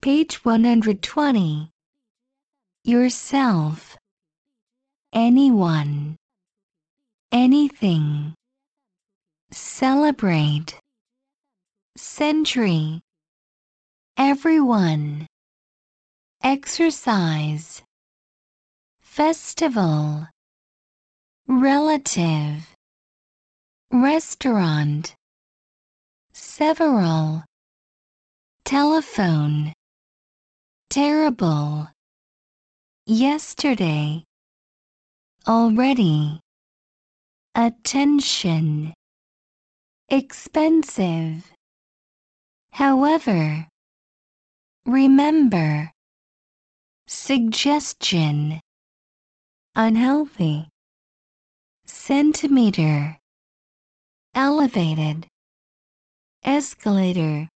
Page 120. Yourself. Anyone. Anything. Celebrate. Century. Everyone. Exercise. Festival. Relative. Restaurant. Several. Telephone. Terrible. Yesterday. Already. Attention. Expensive. However. Remember. Suggestion. Unhealthy. Centimeter. Elevated. Escalator.